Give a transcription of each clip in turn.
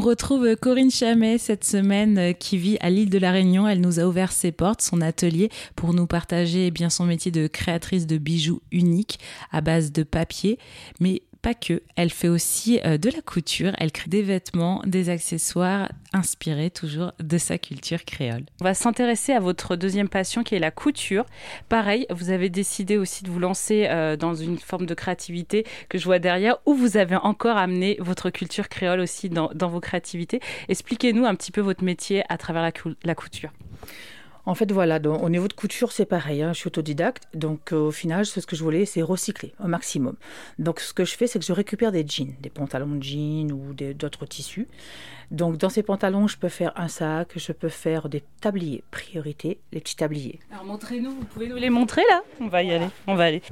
On retrouve Corinne Chamet cette semaine euh, qui vit à l'île de la Réunion. Elle nous a ouvert ses portes, son atelier, pour nous partager eh bien son métier de créatrice de bijoux uniques à base de papier, mais pas que, elle fait aussi euh, de la couture, elle crée des vêtements, des accessoires inspirés toujours de sa culture créole. On va s'intéresser à votre deuxième passion qui est la couture. Pareil, vous avez décidé aussi de vous lancer euh, dans une forme de créativité que je vois derrière, où vous avez encore amené votre culture créole aussi dans, vos créativités. Expliquez-nous un petit peu votre métier à travers la couture. En fait, voilà, donc, au niveau de couture, c'est pareil. Hein, je suis autodidacte, donc euh, au final, ce que je voulais, c'est recycler au maximum. Donc, ce que je fais, c'est que je récupère des jeans, des pantalons de jeans ou d'autres tissus. Donc, dans ces pantalons, je peux faire un sac, je peux faire des tabliers. Priorité, les petits tabliers. Alors, montrez-nous, vous pouvez nous les montrer là? On va y aller, on va aller.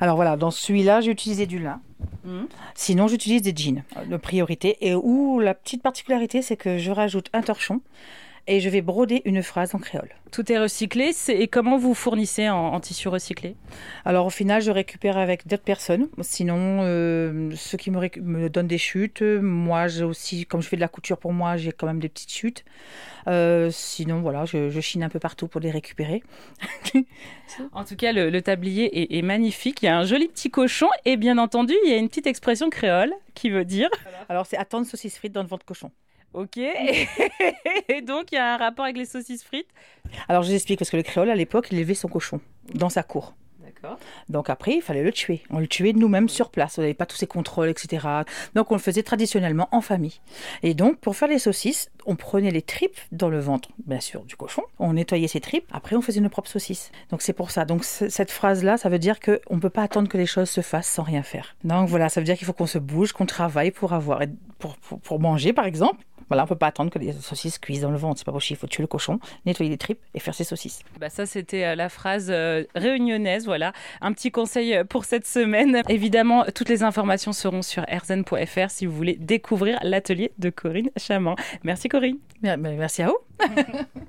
Alors voilà, dans celui-là, j'ai utilisé du lin. Mmh. Sinon, j'utilise des jeans de priorité. Et où la petite particularité, c'est que je rajoute un torchon et je vais broder une phrase en créole. Tout est recyclé. Et comment vous fournissez en, tissu recyclé? Alors au final, je récupère avec d'autres personnes. Sinon, euh, ceux qui me, me, donnent des chutes, moi j'ai aussi, comme je fais de la couture pour moi, j'ai quand même des petites chutes. Euh, sinon, voilà, je, chine un peu partout pour les récupérer. en tout cas, le, tablier est, magnifique. Il y a un joli petit cochon et bien entendu, il y a une petite expression créole qui veut dire. Alors c'est attendre saucisse frite dans le ventre cochon. Ok. Et donc, il y a un rapport avec les saucisses frites Alors, je vous explique, parce que le créole, à l'époque, il élevait son cochon dans sa cour. D'accord. Donc après, il fallait le tuer. On le tuait nous-mêmes sur place. On n'avait pas tous ces contrôles, etc. Donc on le faisait traditionnellement en famille. Et donc, pour faire les saucisses, on prenait les tripes dans le ventre, bien sûr, du cochon. On nettoyait ses tripes. Après, on faisait nos propres saucisses. Donc c'est pour ça. Donc cette phrase-là, ça veut dire qu'on ne peut pas attendre que les choses se fassent sans rien faire. Donc voilà, ça veut dire qu'il faut qu'on se bouge, qu'on travaille pour avoir, pour, pour manger, par exemple. Voilà, on peut pas attendre que les saucisses cuisent dans le ventre, c'est pas possible. Il faut tuer le cochon, nettoyer les tripes et faire ses saucisses. Bah ça, c'était euh, la phrase euh, réunionnaise. Voilà, un petit conseil euh, pour cette semaine. Évidemment, toutes les informations seront sur erzen.fr si vous voulez découvrir l'atelier de Corinne Chaman. Merci Corinne. Merci à vous.